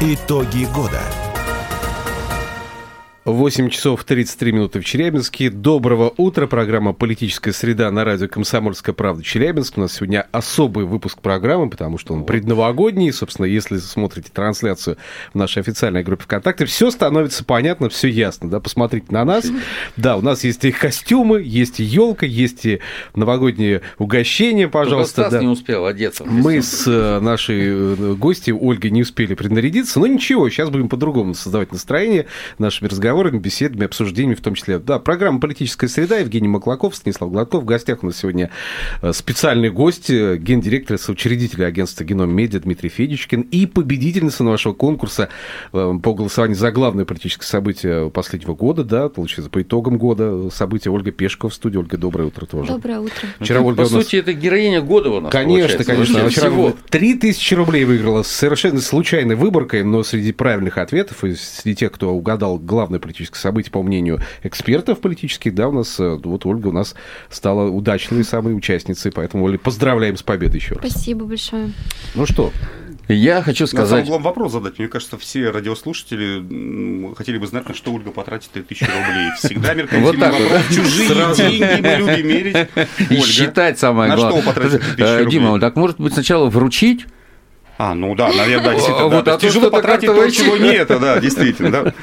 Итоги года. 8 часов 33 минуты в Челябинске. Доброго утра. Программа «Политическая среда» на радио «Комсомольская правда» Челябинск. У нас сегодня особый выпуск программы, потому что он предновогодний. Собственно, если смотрите трансляцию в нашей официальной группе ВКонтакте, все становится понятно, все ясно. Да? Посмотрите на нас. Да, у нас есть и костюмы, есть и елка, есть и новогодние угощения, пожалуйста. Стас да. не успел одеться. Мы с э, нашей э, гостью Ольгой не успели принарядиться, но ничего, сейчас будем по-другому создавать настроение нашими разговорами, беседами, обсуждениями в том числе. Да, программа «Политическая среда», Евгений Маклаков, Станислав Гладков. В гостях у нас сегодня э, специальный гость, э, гендиректор и соучредитель агентства «Геном Медиа» Дмитрий Федичкин и победительница нашего конкурса э, по голосованию за главное политическое событие последнего года, да, получается, по итогам года события Ольга Пешкова в студии. Ольга, доброе утро тоже. Доброе утро. Вчера Ну, Ольга По у нас- сути, это героиня года у нас Конечно, конечно. Она вчера всего. 3000 рублей выиграла с совершенно случайной выборкой, но среди правильных ответов и среди тех, кто угадал главное политическое событие, по мнению экспертов политических, да, у нас, э, вот Ольга у нас стала удачной самой участницей, поэтому, Оля, поздравляем с победой еще раз. Спасибо большое. Ну что, Я хочу На сказать... главный вопрос задать. Мне кажется, все радиослушатели хотели бы знать, на что Ольга потратит 3000 рублей. Всегда меркантильный Вот так вот, вопрос. да? Чужие Сразу. деньги мы любим мерить. И Ольга, считать самое на главное. что потратить 3000 Э, рублей? Дима, так может быть сначала вручить? А, ну да, наверное, да, действительно. Вот, да. а То Тяжело потратить то, чего нет, да, действительно, да.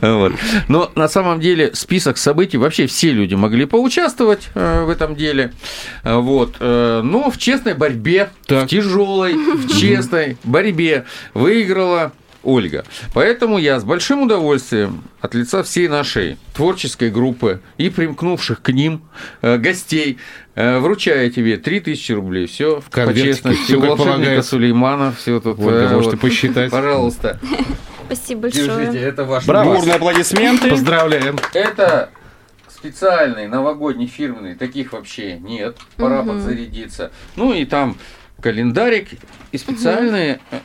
Вот. Но на самом деле список событий вообще все люди могли поучаствовать э, в этом деле. Вот. Э, Но в честной борьбе, Так. в тяжелой, в честной борьбе выиграла Ольга. Поэтому я с большим удовольствием от лица всей нашей творческой группы и примкнувших к ним э, гостей э, вручаю тебе 3000 рублей. Все в конвертике, честности. всё У волшебника полагается. Сулеймана все тут. Ольга, э, можете вот. посчитать. Пожалуйста, Спасибо большое. держите, это ваш Браво. Бурные аплодисменты. поздравляем. это специальный новогодний фирменный, таких вообще нет, пора Мгм. подзарядиться. Ну и там календарик и специальные э,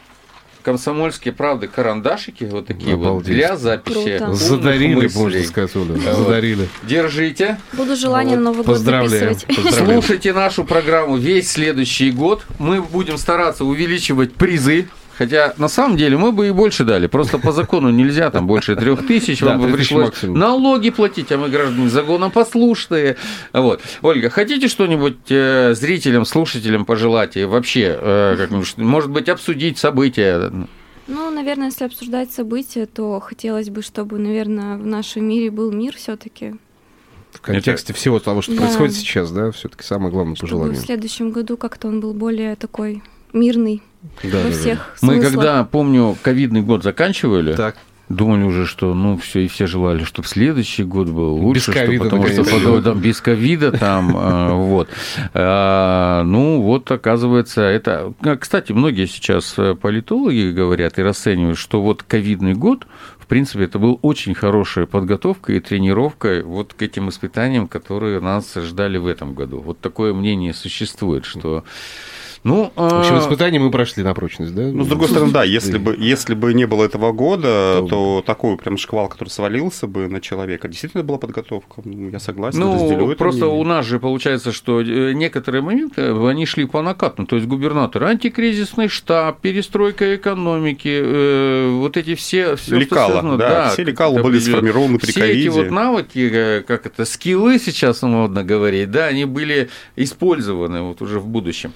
комсомольские правды карандашики вот такие вот Обалдеть. для записи. Круто. Задарили, можно сказать, Оля, Вот. задарили. Держите, Буду желание Вот. на Новый год Поздравляем. записывать. Поздравляем. слушайте нашу программу весь следующий год. Мы будем стараться увеличивать призы. Хотя на самом деле мы бы и больше дали. Просто по закону нельзя, там больше трех тысяч. Вам бы 3000 пришлось налоги платить, а мы граждане законопослушные. Вот. Ольга, хотите что-нибудь э, зрителям, слушателям пожелать? И вообще, э, может быть, обсудить события? Ну, наверное, если обсуждать события, то хотелось бы, чтобы, наверное, в нашем мире был мир все-таки. В контексте всего того, что Да. происходит сейчас, да, все-таки самое главное Чтобы пожелание. в следующем году как-то он был более такой мирный Да, во да, да. всех Мы смыслах. когда, помню, ковидный год заканчивали, Так. Думали уже, что ну все и все желали, чтобы следующий год был лучше, Без что- ковида, потому что потом, там, без ковида там э, вот. А, Ну вот оказывается это, а, кстати, многие сейчас э, политологи говорят и расценивают, что вот ковидный год в принципе, это был очень хорошая подготовка и тренировка вот к этим испытаниям, которые нас ждали в этом году. Вот такое мнение существует, что ну, В общем, а, испытания мы прошли на прочность, да? Ну, с другой стороны, да, если бы, если бы не было этого года, То- то такой прям шквал, который свалился бы на человека, действительно была подготовка. Ну, Я согласен, Ну, разделю это просто мнение. у нас же получается, что э, некоторые моменты, э, они шли по накату. То есть губернатор, антикризисный штаб, перестройка экономики, э, вот эти все... все Лекала, да, все лекала были сформированы при Все эти вот навыки, как это, скиллы сейчас модно говорить, да, они были использованы вот уже в будущем.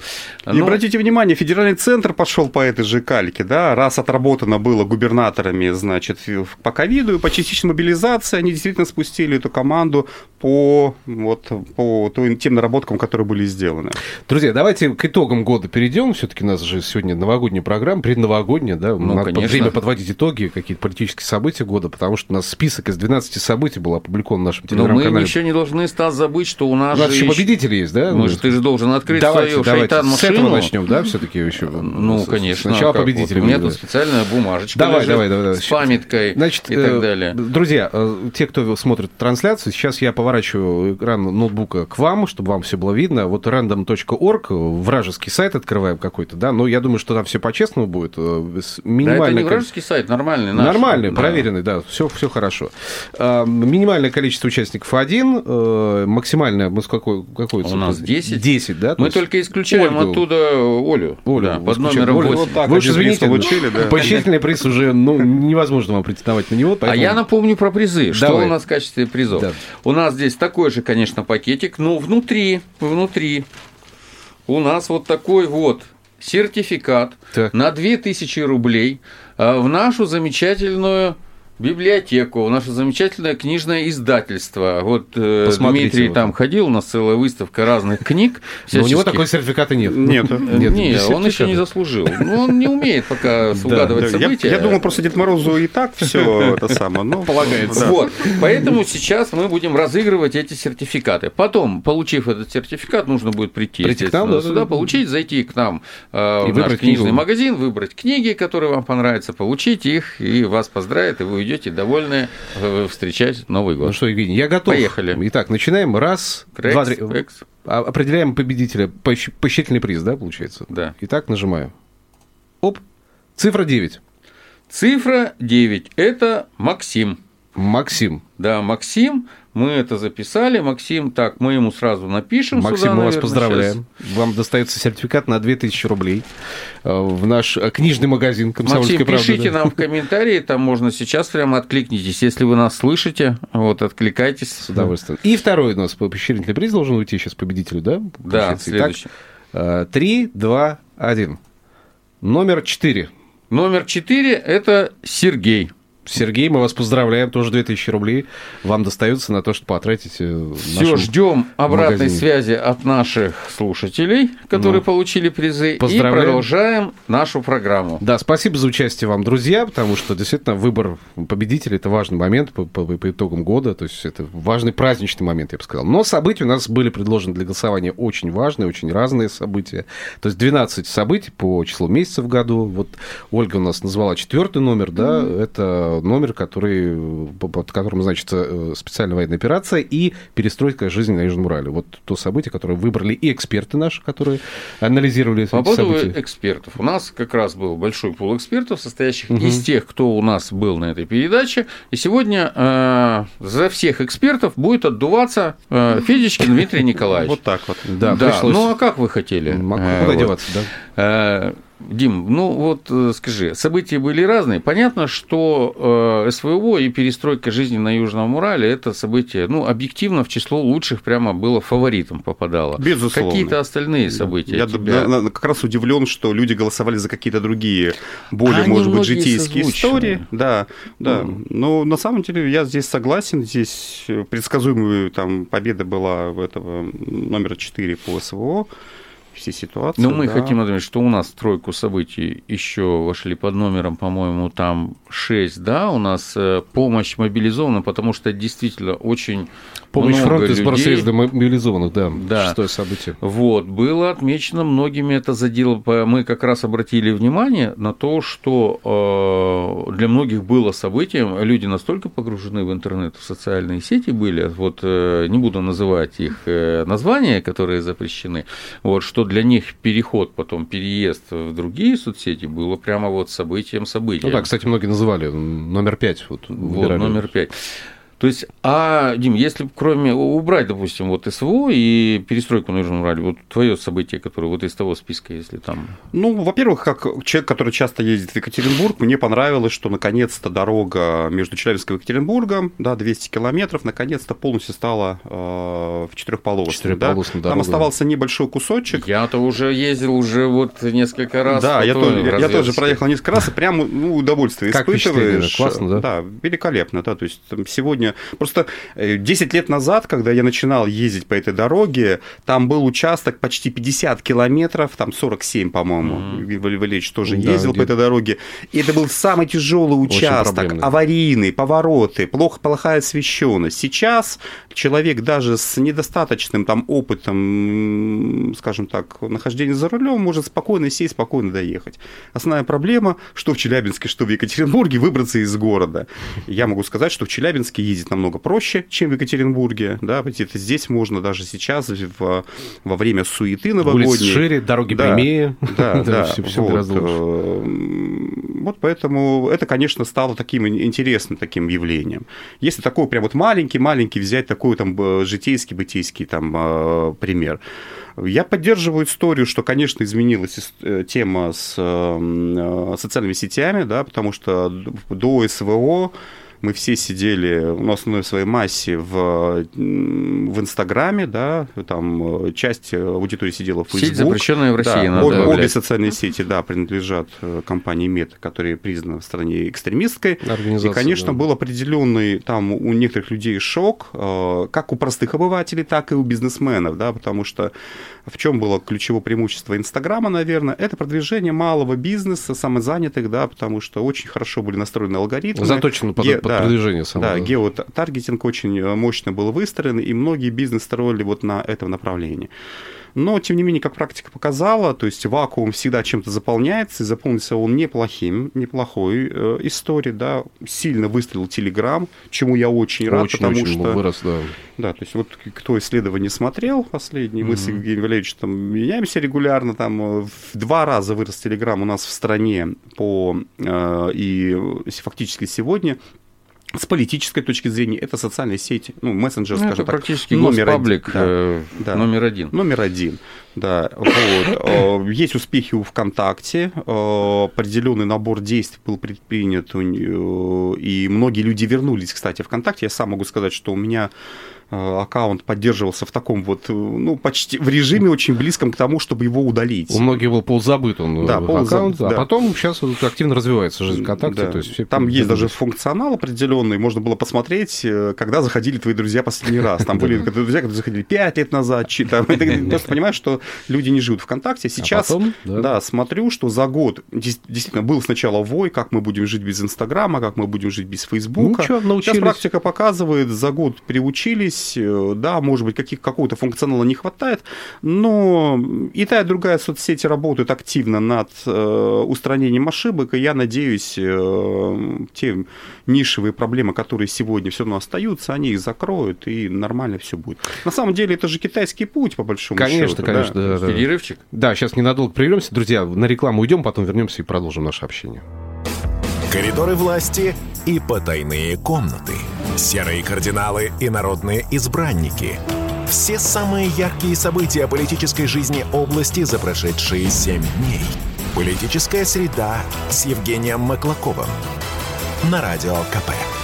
И Ну, обратите внимание, федеральный центр пошел по этой же кальке, да, раз отработано было губернаторами, значит, по ковиду и по частичной мобилизации, они действительно спустили эту команду по, вот, по тем наработкам, которые были сделаны. Друзья, давайте к итогам года перейдем. Все-таки у нас же сегодня новогодняя программа, предновогодняя, да? Ну, Надо конечно. время подводить итоги, какие-то политические события года, потому что у нас список из 12 событий был опубликован в нашем но мы телеграм-канале. еще не должны, Стас, забыть, что у нас У нас же еще победители есть, да? Мы же, ты же должен открыть Давайте, свою давайте. шайтан С этого Ну, начнем, да, все-таки еще? Ну, С- конечно. Сначала как вот. победителя. У меня тут специальная бумажечка Давай, лежит давай, давай, давай. с памяткой Значит, и так э, далее. Друзья, э, те, кто смотрит трансляцию, сейчас я поворачиваю экран ноутбука к вам, чтобы вам все было видно. Вот random.org, вражеский сайт открываем какой-то, да, но я думаю, что там все по-честному будет. э, с Да, это минимальное не вражеский сайт, нормальный наш. Нормальный, Да. проверенный, да, все, все хорошо. Минимальное количество участников один, э, максимальное, мы с какой, какой У нас 10. 10, да? Мы только исключаем Ольгу. оттуда Олю. Олю, да, под номером Олю, 8. Вот так Вы уж извините, получили, да. Поощрительный приз уже ну, невозможно вам претендовать на него. А поэтому- я напомню про призы. Что Давай. у нас в качестве призов? Да. У нас здесь такой же, конечно, пакетик, но внутри, внутри у нас вот такой вот сертификат Так. на 2000 рублей а, в нашу замечательную библиотеку, наше замечательное книжное издательство. Вот э, Посмотрите Дмитрий вот. там ходил, у нас целая выставка разных книг. Но у него такой сертификата нет. Нет. Нет, не, без он еще не заслужил. Ну, он не умеет пока угадывать события. я думал, просто Дед Морозу и так все это самое. Полагается. Вот, поэтому сейчас мы будем разыгрывать эти сертификаты. Потом, получив этот сертификат, нужно будет прийти, Прийти к нам, сюда, да. получить, зайти к нам э, в наш книжный магазин, выбрать книги, которые вам понравятся, получить их, и вас поздравят, и вы уйдете довольны э, встречать Новый Ну год. что, Евгений, я готов. Поехали. Итак, начинаем. Раз, Крекс, два, три. крекс. А- Определяем победителя. Поощ- Поощрительный приз, да, получается? Да. Итак, нажимаю. Оп. Цифра 9. Цифра 9 – это Максим. Максим. Да, Максим, мы это записали. Максим, так, мы ему сразу напишем Максим, сюда, мы вас наверное, поздравляем. Вам достается сертификат на 2000 рублей э, в наш э, книжный магазин «Комсомольская Максим, правда». пишите да. нам в комментарии, там можно сейчас прямо откликнитесь. Если вы нас слышите, вот, откликайтесь. С удовольствием. И второй у нас поощрительный приз должен уйти сейчас победителю, да? Да. Итак, следующий. э, Три, два, один. Номер четыре. Номер 4 – это Сергей. Сергей, мы вас поздравляем, тоже 2000 рублей вам достается на то, что потратить э, Все, ждем обратной магазине. связи от наших слушателей, которые Ну, получили призы, и поздравляем. продолжаем нашу программу. Да, спасибо за участие вам, друзья, потому что действительно выбор победителя – это важный момент по, по- по итогам года, то есть это важный праздничный момент, я бы сказал. Но события у нас были предложены для голосования очень важные, очень разные события. То есть 12 событий по числу месяцев в году. Вот Ольга у нас назвала четвертый номер, да, это номер, который, по- под которым значится э, специальная военная операция и перестройка жизни на Южном Урале. Вот то событие, которое выбрали и эксперты наши, которые анализировали По эти поводу события. экспертов. У нас как раз был большой пул экспертов, состоящих Мгм. из тех, кто у нас был на этой передаче. И сегодня э, за всех экспертов будет отдуваться э, Федичкин Дмитрий Николаевич. Вот так вот. Да, Да, пришлось. ну а как вы хотели? М, а Э, Куда вот. деваться, да? Дим, ну вот э, скажи, события были разные. Понятно, что э, СВО и перестройка жизни на Южном Урале это событие, ну, объективно в число лучших прямо было фаворитом попадало. Безусловно. Какие-то остальные события. Я тебя- на- на- как раз удивлен, что люди голосовали за какие-то другие, более, Они может быть, житейские созвучны. истории. Да, да. Мгм. Но на самом деле я здесь согласен. Здесь предсказуемая там победа была в этого номера 4 по СВО. Все ситуации. Но мы да. хотим отметить, что у нас тройку событий еще вошли под номером, по-моему, там 6, да, у нас э, помощь мобилизована, потому что действительно очень Помощь много фронта и сбор людей- средств мобилизованных, да. Да. Шестое событие. Вот, было отмечено многими это задело. Мы как раз обратили внимание на то, что э, для многих было событием, люди настолько погружены в интернет, в социальные сети были, вот э, не буду называть их названия, которые запрещены, вот, что для них переход, потом переезд в другие соцсети было прямо вот событием событием. Ну да, кстати, многие называли номер пять. Вот, Вот, номер пять. То есть, а, Дим, если кроме убрать, допустим, вот СВО и перестройку на Южном Урале, вот твое событие, которое вот из того списка, если там. Ну, во-первых, как человек, который часто ездит в Екатеринбург, мне понравилось, что наконец-то дорога между Челябинском и Екатеринбургом, да, 200 километров, наконец-то полностью стала э, в четырехполосной. Четырехполосной да. Там оставался небольшой кусочек. Я-то уже ездил уже вот несколько раз. Да, я, тоже, я тоже проехал несколько раз, и прям ну, удовольствие Как испытываешь. Классно, да? Да, великолепно, да. То есть там сегодня Просто 10 лет назад, когда я начинал ездить по этой дороге, там был участок почти 50 километров, там 47, по-моему, mm-hmm. Валерьевич тоже да, ездил где... по этой дороге. И это был самый тяжелый участок, аварийный, повороты, плохо плохая освещенность. Сейчас человек даже с недостаточным там опытом, скажем так, нахождения за рулем может спокойно сесть, спокойно доехать. Основная проблема, что в Челябинске, что в Екатеринбурге, выбраться из города. Я могу сказать, что в Челябинске ездить намного проще, чем в Екатеринбурге. Да, это здесь можно даже сейчас в, во время суеты новогодней. Улицы шире, дороги да, прямее. Да, да, все, все вот, э, вот поэтому это, конечно, стало таким интересным таким явлением. Если такой прям вот маленький-маленький взять такой там житейский, бытийский там э, пример. Я поддерживаю историю, что, конечно, изменилась э, тема с социальными сетями, да, потому что до СВО мы все сидели на основной своей массе в, в Инстаграме, да, там э, часть аудитории сидела в Facebook. Сеть, запрещенная в России, да, обе, обе социальные сети, да, принадлежат э, компании Мета, которая признана в стране экстремистской. И, конечно, да. был определенный там у некоторых людей шок, э, как у простых обывателей, так и у бизнесменов, да, потому что в чем было ключевое преимущество Инстаграма, наверное, это продвижение малого бизнеса, самозанятых, да, потому что очень хорошо были настроены алгоритмы. Заточены под, под да, продвижение само. Да, геотаргетинг очень мощно был выстроен, и многие бизнес строили вот на этом направлении. Но, тем не менее, как практика показала, то есть вакуум всегда чем-то заполняется, и заполнился он неплохим, неплохой э, историей, да, сильно выстрелил Телеграм, чему я очень рад, очень, потому очень что... вырос, да. Да, то есть вот кто исследование смотрел последний, mm-hmm. мы с Евгением Валерьевичем там меняемся регулярно, там э, в два раза вырос Телеграм у нас в стране по... Э, и фактически сегодня с политической точки зрения это социальные сети, ну, мессенджер, ну, скажем это так. практически номер один. Да, э, да, номер один. Номер один, да. Вот. Э, есть успехи у ВКонтакте, э, определенный набор действий был предпринят, и многие люди вернулись, кстати, ВКонтакте. Я сам могу сказать, что у меня аккаунт поддерживался в таком вот, э, ну, почти в режиме очень близком к тому, чтобы его удалить. У многих был ползабыт он да, ползабыт, аккаунт, да. а потом сейчас активно развивается жизнь ВКонтакте. Да. То есть все Там есть даже функционал определенный, можно было посмотреть, э, когда заходили твои друзья последний раз. Там были друзья, которые заходили 5 лет назад, там, просто понимаешь, что люди не живут ВКонтакте. А сейчас, да, смотрю, что за год действительно был сначала вой, как мы будем жить без Инстаграма, как мы будем жить без Фейсбука. Ну, сейчас практика показывает, за год приучились, здесь, э, да, может быть, каких, какого-то функционала не хватает, но и та, и другая соцсети работают активно над э, устранением ошибок, и я надеюсь, э, те нишевые проблемы, которые сегодня все равно остаются, они их закроют, и нормально все будет. На самом деле, это же китайский путь, по большому конечно, счету. Конечно, конечно. Да, да, Перерывчик? Да, сейчас ненадолго прервемся. Друзья, на рекламу уйдем, потом вернемся и продолжим наше общение. Коридоры власти и потайные комнаты – серые кардиналы и народные избранники. Все самые яркие события политической жизни области за прошедшие семь дней. Политическая среда с Евгением Маклаковым. На Радио КП.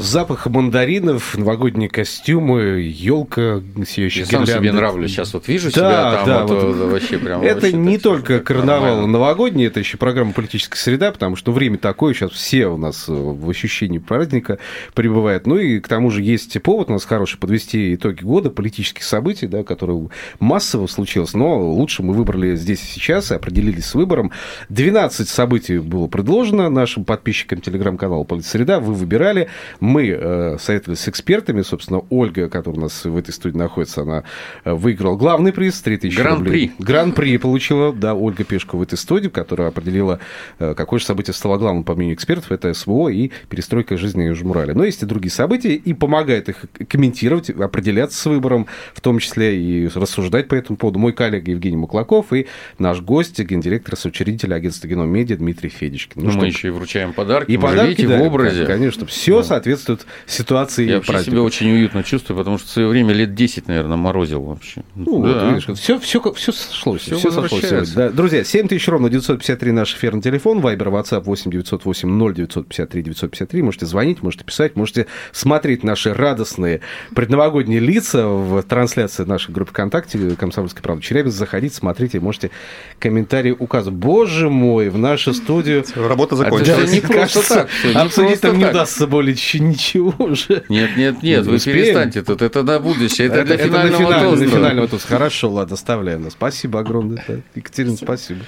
Запах мандаринов, новогодние костюмы, елка, сияющая Я сам себе нравлюсь. Сейчас вот вижу да, себя там, да, вот, вот, вообще прям... Это вообще не только карнавал нормально. новогодний, это еще программа «Политическая среда», потому что время такое, сейчас все у нас э, в ощущении праздника пребывают. Ну и к тому же есть повод у нас хороший подвести итоги года, политических событий, да, которые массово случилось, но лучше мы выбрали здесь и сейчас и определились с выбором. 12 событий было предложено нашим подписчикам телеграм-канала «Политсреда», вы выбирали мы э, советовались с экспертами, собственно, Ольга, которая у нас в этой студии находится, она э, выиграла главный приз, 3000 Гран-при. рублей. Гран-при получила, да, Ольга Пешкова в этой студии, которая определила, э, какое же событие стало главным, по мнению экспертов, это СВО и перестройка жизни Южмурали. Но есть и другие события, и помогает их комментировать, определяться с выбором, в том числе и рассуждать по этому поводу мой коллега Евгений Маклаков и наш гость, гендиректор, соучредитель агентства Геном Медиа Дмитрий Федичкин. Ну, ну мы что, еще и вручаем подарки, и подарки, да, в образе. Конечно, все, да. соответственно, соответствует ситуации Я вообще себя очень уютно чувствую, потому что в свое время лет 10, наверное, морозил вообще. Ну, да. вот, видишь, все, все, все сошлось. Все, все сошлось. Да. Друзья, 7 тысяч ровно 953 наш эфирный телефон, Вайбер, WhatsApp 8 908 0 953 953. Можете звонить, можете писать, можете смотреть наши радостные предновогодние лица в трансляции нашей группы ВКонтакте «Комсомольская правда» Челябинск. Заходите, смотрите, можете комментарии указывать. Боже мой, в нашу студию... Работа закончилась. Не просто так. Обсудить там не удастся более ничего уже. Нет, нет, нет, вы перестаньте тут. Это на будущее, это для финального тоста. финального тоста. Хорошо, ладно, оставляем. Спасибо огромное. Екатерина, спасибо.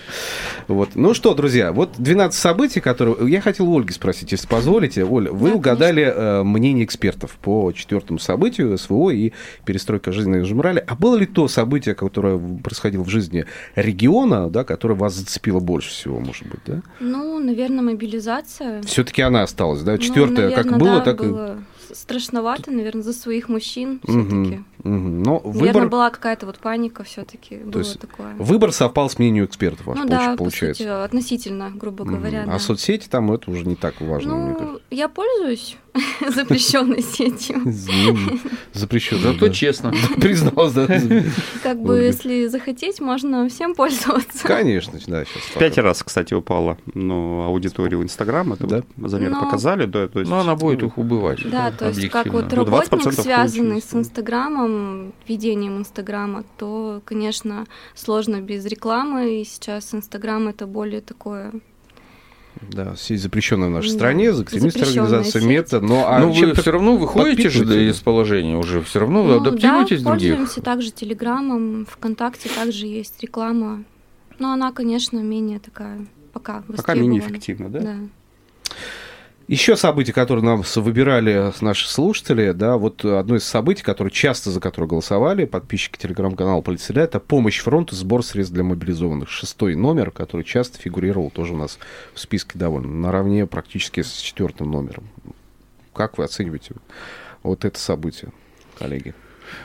Вот. Ну что, друзья, вот 12 событий, которые... Я хотел у Ольги спросить, если позволите. Оля, вы угадали э, мнение экспертов по четвертому событию СВО и перестройка жизни на Жемрале. А было ли то событие, которое происходило в жизни региона, да, которое вас зацепило больше всего, может быть, да? Ну, наверное, мобилизация. Все-таки она осталась, да? Четвертое, ну, как было, да, так было страшновато, наверное, за своих мужчин все-таки. Угу. Но наверное, выбор... была какая-то вот паника все-таки. было есть такое. Выбор совпал с мнением экспертов, ваш, ну, да, получается. По сути, относительно, грубо говоря. Угу. Да. А соцсети там это уже не так важно, ну, мне кажется. Я пользуюсь запрещенной сетью. Запрещенной. Зато честно. Призналась, да. Как бы, если захотеть, можно всем пользоваться. Конечно, да, сейчас. Пять раз, кстати, упала ну, аудитория в Инстаграм, это замеры показали, да, то есть. Но она будет их убывать. Да, то есть как вот ну, работник, связанный с Инстаграмом, ведением Инстаграма, то, конечно, сложно без рекламы, и сейчас Инстаграм это более такое да, сеть запрещенная в нашей стране, экстремистская организация МЕТА. Но, а ну, вы все равно выходите же из положения уже, все равно ну, адаптируетесь да, других. пользуемся также Телеграмом, ВКонтакте также есть реклама. Но она, конечно, менее такая пока Пока менее эффективна, да? Да. Еще события, которые нам выбирали наши слушатели, да, вот одно из событий, которые часто за которое голосовали подписчики телеграм-канала Полицеля, это помощь фронту, сбор средств для мобилизованных. Шестой номер, который часто фигурировал тоже у нас в списке довольно наравне практически с четвертым номером. Как вы оцениваете вот это событие, коллеги?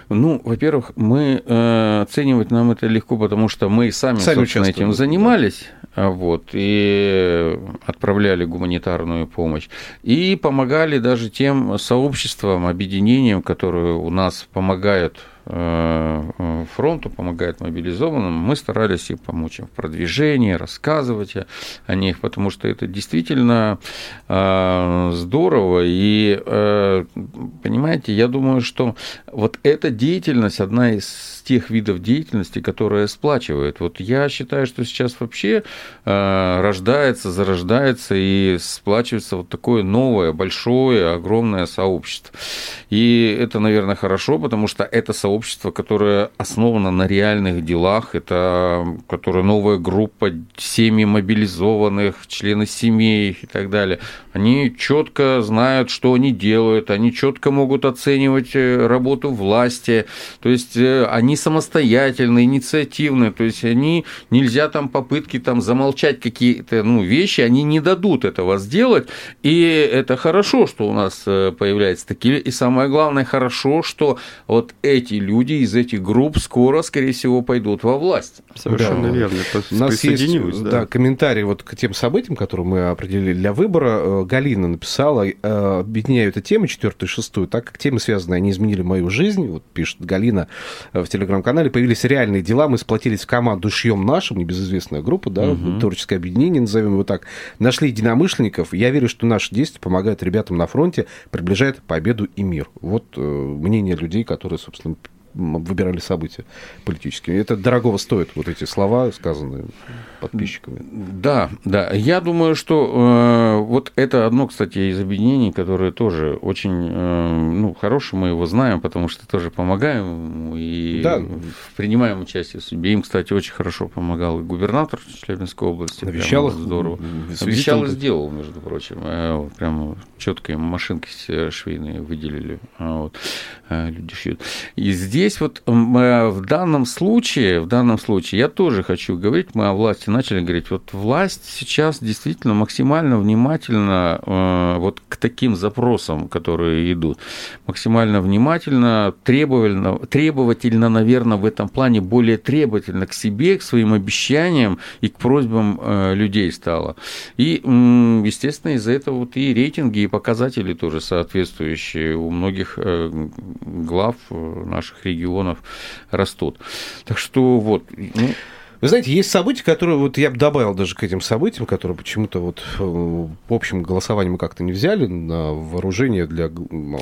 Ну, во-первых, мы э, оценивать нам это легко, потому что мы сами, сами собственно, этим занимались, да. вот, и отправляли гуманитарную помощь, и помогали даже тем сообществам, объединениям, которые у нас помогают фронту, помогает мобилизованным, мы старались им помочь им в продвижении, рассказывать о них, потому что это действительно э, здорово. И, э, понимаете, я думаю, что вот эта деятельность одна из тех видов деятельности, которая сплачивает. Вот я считаю, что сейчас вообще рождается, зарождается и сплачивается вот такое новое, большое, огромное сообщество. И это, наверное, хорошо, потому что это сообщество сообщество, которое основано на реальных делах, это которая новая группа семьи мобилизованных, члены семей и так далее. Они четко знают, что они делают, они четко могут оценивать э, работу власти, то есть э, они самостоятельные, инициативные, то есть они нельзя там попытки там замолчать какие-то ну, вещи, они не дадут этого сделать, и это хорошо, что у нас э, появляются такие, и самое главное, хорошо, что вот эти люди из этих групп скоро, скорее всего, пойдут во власть. Совершенно да. верно. У нас есть да. Да, комментарий вот к тем событиям, которые мы определили для выбора. Э, Галина написала, э, объединяю эту тему, четвертую и шестую, так как темы связанные, они изменили мою жизнь, вот пишет Галина э, в телеграм-канале, появились реальные дела, мы сплотились в команду «Шьем нашим», небезызвестная группа, да, угу. творческое объединение, назовем его так, нашли единомышленников. Я верю, что наши действия помогают ребятам на фронте, приближают победу и мир. Вот мнение людей, которые, собственно, выбирали события политические. Это дорогого стоит, вот эти слова, сказанные подписчиками. Да, да. Я думаю, что э, вот это одно, кстати, из объединений, которое тоже очень э, ну, хорошее, мы его знаем, потому что тоже помогаем и да. принимаем участие в судьбе. Им, кстати, очень хорошо помогал и губернатор Челябинской области. Обещал их здорово. Обещал и сделал, между прочим. Э, прям четко им машинки швейные выделили. А вот, э, люди шьют. И здесь здесь вот в данном случае, в данном случае я тоже хочу говорить, мы о власти начали говорить, вот власть сейчас действительно максимально внимательно э, вот к таким запросам, которые идут, максимально внимательно, требовательно, требовательно, наверное, в этом плане более требовательно к себе, к своим обещаниям и к просьбам э, людей стало. И, естественно, из-за этого вот и рейтинги, и показатели тоже соответствующие у многих э, глав наших регионов растут. Так что вот. Ну, вы знаете, есть события, которые вот я бы добавил даже к этим событиям, которые почему-то вот э, в общем голосовании мы как-то не взяли на вооружение для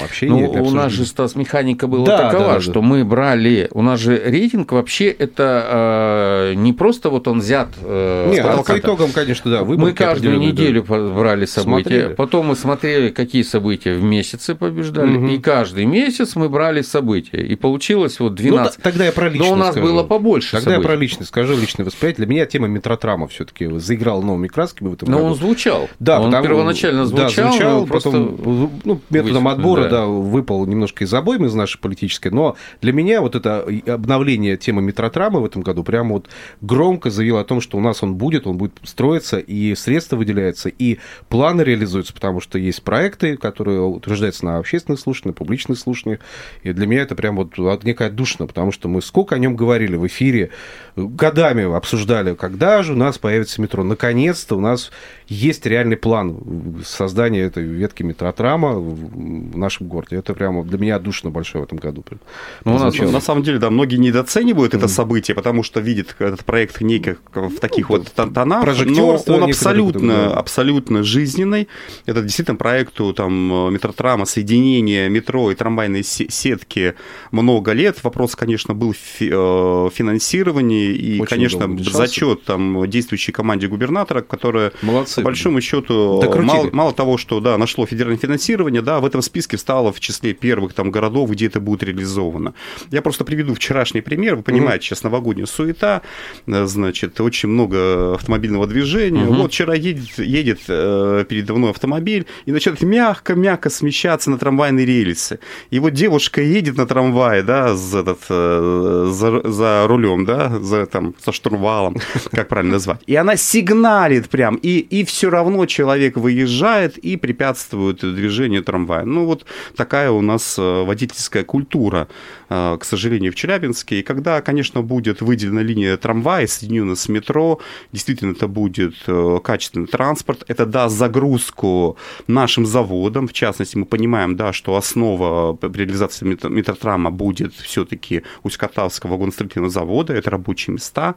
общения. Ну, для у нас же, Стас, механика была да, такова, да, да, что да. мы брали... У нас же рейтинг вообще это э, не просто вот он взят... Э, Нет, а по итогам, конечно, да. Мы каждую неделю да. брали события, смотрели. потом мы смотрели, какие события в месяце побеждали, угу. и каждый месяц мы брали события. И получилось вот 12. Ну, тогда я про личность Но у нас скажу. было побольше Тогда событий. я про личность скажу личное восприятие. Для меня тема метротрама все-таки заиграла новыми красками в этом Но году. он звучал. Да, он потому, первоначально звучал, да, звучал просто потом ну, методом вы... отбора да. Да, выпал немножко из обоймы из нашей политической. Но для меня вот это обновление темы метротрамы в этом году прямо вот громко заявило о том, что у нас он будет, он будет строиться, и средства выделяются, и планы реализуются, потому что есть проекты, которые утверждаются на общественных слушаниях, на публичных слушаниях. И для меня это прям вот некая душно, потому что мы сколько о нем говорили в эфире, годами обсуждали, когда же у нас появится метро. Наконец-то у нас есть реальный план создания этой ветки метротрама в нашем городе. Это прямо для меня душно большое в этом году. Ну, у нас, на самом деле, да, многие недооценивают mm. это событие, потому что видят этот проект не как в таких ну, вот тонах, но он абсолютно, абсолютно жизненный. Это действительно проекту там, метротрама, соединение метро и трамвайной сетки много лет. Вопрос, конечно, был в э, финансировании и, Очень конечно, зачет там действующей команде губернатора, которая Молодцы по большому счету, мало, мало того, что да, нашло федеральное финансирование, да, в этом списке стало в числе первых там городов, где это будет реализовано. Я просто приведу вчерашний пример. Вы понимаете, угу. сейчас новогодняя суета, э, значит, очень много автомобильного движения. Угу. Вот вчера едет, едет э, передо мной автомобиль и начинает мягко-мягко смещаться на трамвайные рельсы. И вот девушка едет на трамвае, да, за, этот, э, за, за рулем, да, за, там, со штурвалом, как правильно назвать. И она сигналит прям, и, и все равно человек выезжает и препятствует движению трамвая. Ну, вот такая у нас э, водительская культура, э, к сожалению, в Челябинске. И когда, конечно, будет выделена линия трамвая, соединена с метро, действительно, это будет э, качественный транспорт, это даст загрузку нашим заводам. В частности, мы понимаем, да, что основа реализации метротрама будет все-таки Усть-Катавского вагоностроительного завода, это рабочие места.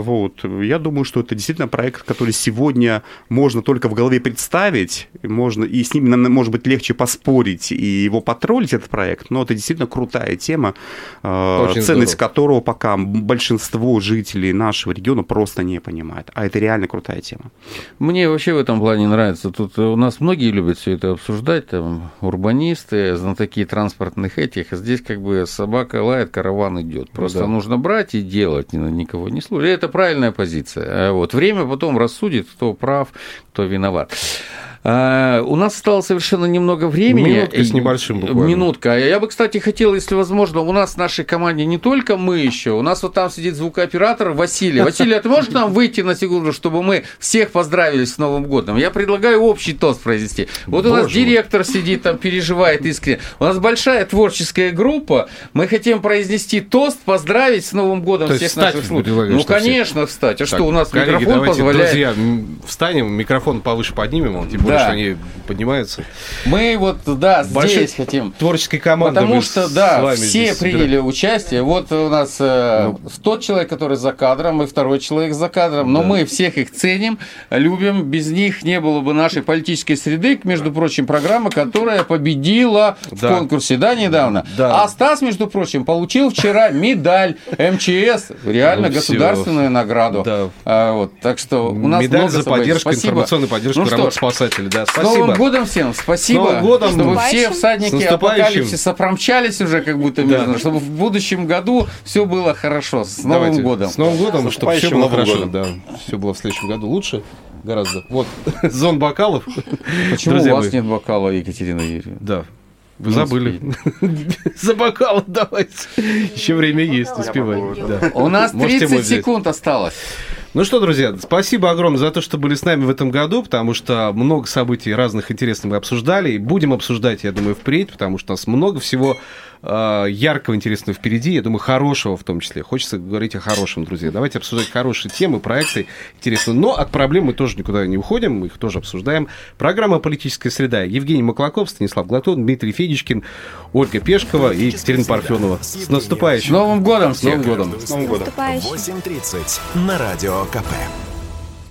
Вот. Я думаю, что это действительно проект, который сегодня можно только в голове представить, можно, и с ним, может быть, легче поспорить и его потроллить, этот проект, но это действительно крутая тема, э, Очень ценность здорово. которого пока большинство жителей нашего региона просто не понимает. А это реально крутая тема. Мне вообще в этом плане нравится. Тут у нас многие любят все это обсуждать, там, урбанисты, знатоки транспортных этих. Здесь как бы собака лает, караван идет. Просто да. нужно брать и делать, никого не слушать. Это правильная позиция. А вот время потом рассудит, кто прав, кто виноват. А, у нас стало совершенно немного времени. Минутка с небольшим буквально. Минутка. Я бы, кстати, хотел, если возможно, у нас в нашей команде не только мы еще, у нас вот там сидит звукооператор Василий. Василий, а ты можешь нам выйти на секунду, чтобы мы всех поздравили с Новым годом? Я предлагаю общий тост произнести. Вот Боже у нас директор сидит там, переживает искренне. У нас большая творческая группа. Мы хотим произнести тост, поздравить с Новым годом То всех наших слушателей. Ну, конечно, встать. А так, что, у нас коллеги, микрофон давайте, позволяет... Друзья, встанем, микрофон повыше поднимем, он, тем более, да. что они поднимаются. Мы вот, да, Большой здесь хотим. Творческой командой. Потому что, да, все приняли участие. Вот у нас э, ну, тот человек, который за кадром, и второй человек за кадром. Но да. мы всех их ценим, любим. Без них не было бы нашей политической среды, между прочим, программа, которая победила да. в конкурсе, да, недавно. Да. А Стас, между прочим, получил вчера медаль МЧС, реально ну, государственную награду. Да. А, вот, так что у нас медаль много за поддержку, информационную поддержку ну, работы спасателей. Да, спасибо. С Новым годом всем, спасибо. С Новым годом. Чтобы все всадники апокалипсиса промчались уже как будто да. чтобы в будущем году все было хорошо. С Новым Давайте. годом. С Новым годом, чтобы все было хорошо. Годом. Да, все было в следующем году лучше гораздо. Вот, зон бокалов. Почему Друзья у вас мои. нет бокала, Екатерина Юрьевна? Да. Вы забыли. За бокал давайте. Еще время есть, успеваем. У нас 30 секунд осталось. Ну что, друзья, спасибо огромное за то, что были с нами в этом году, потому что много событий разных интересных мы обсуждали, и будем обсуждать, я думаю, впредь, потому что у нас много всего э, яркого, интересного впереди, я думаю, хорошего в том числе. Хочется говорить о хорошем, друзья. Давайте обсуждать хорошие темы, проекты интересные. Но от проблем мы тоже никуда не уходим, мы их тоже обсуждаем. Программа «Политическая среда». Евгений Маклаков, Станислав Глатон, Дмитрий Федичкин, Ольга Пешкова и Екатерина Парфенова. С наступающим! С Новым годом! С Новым годом! С Новым годом! 8.30 на Радио КП.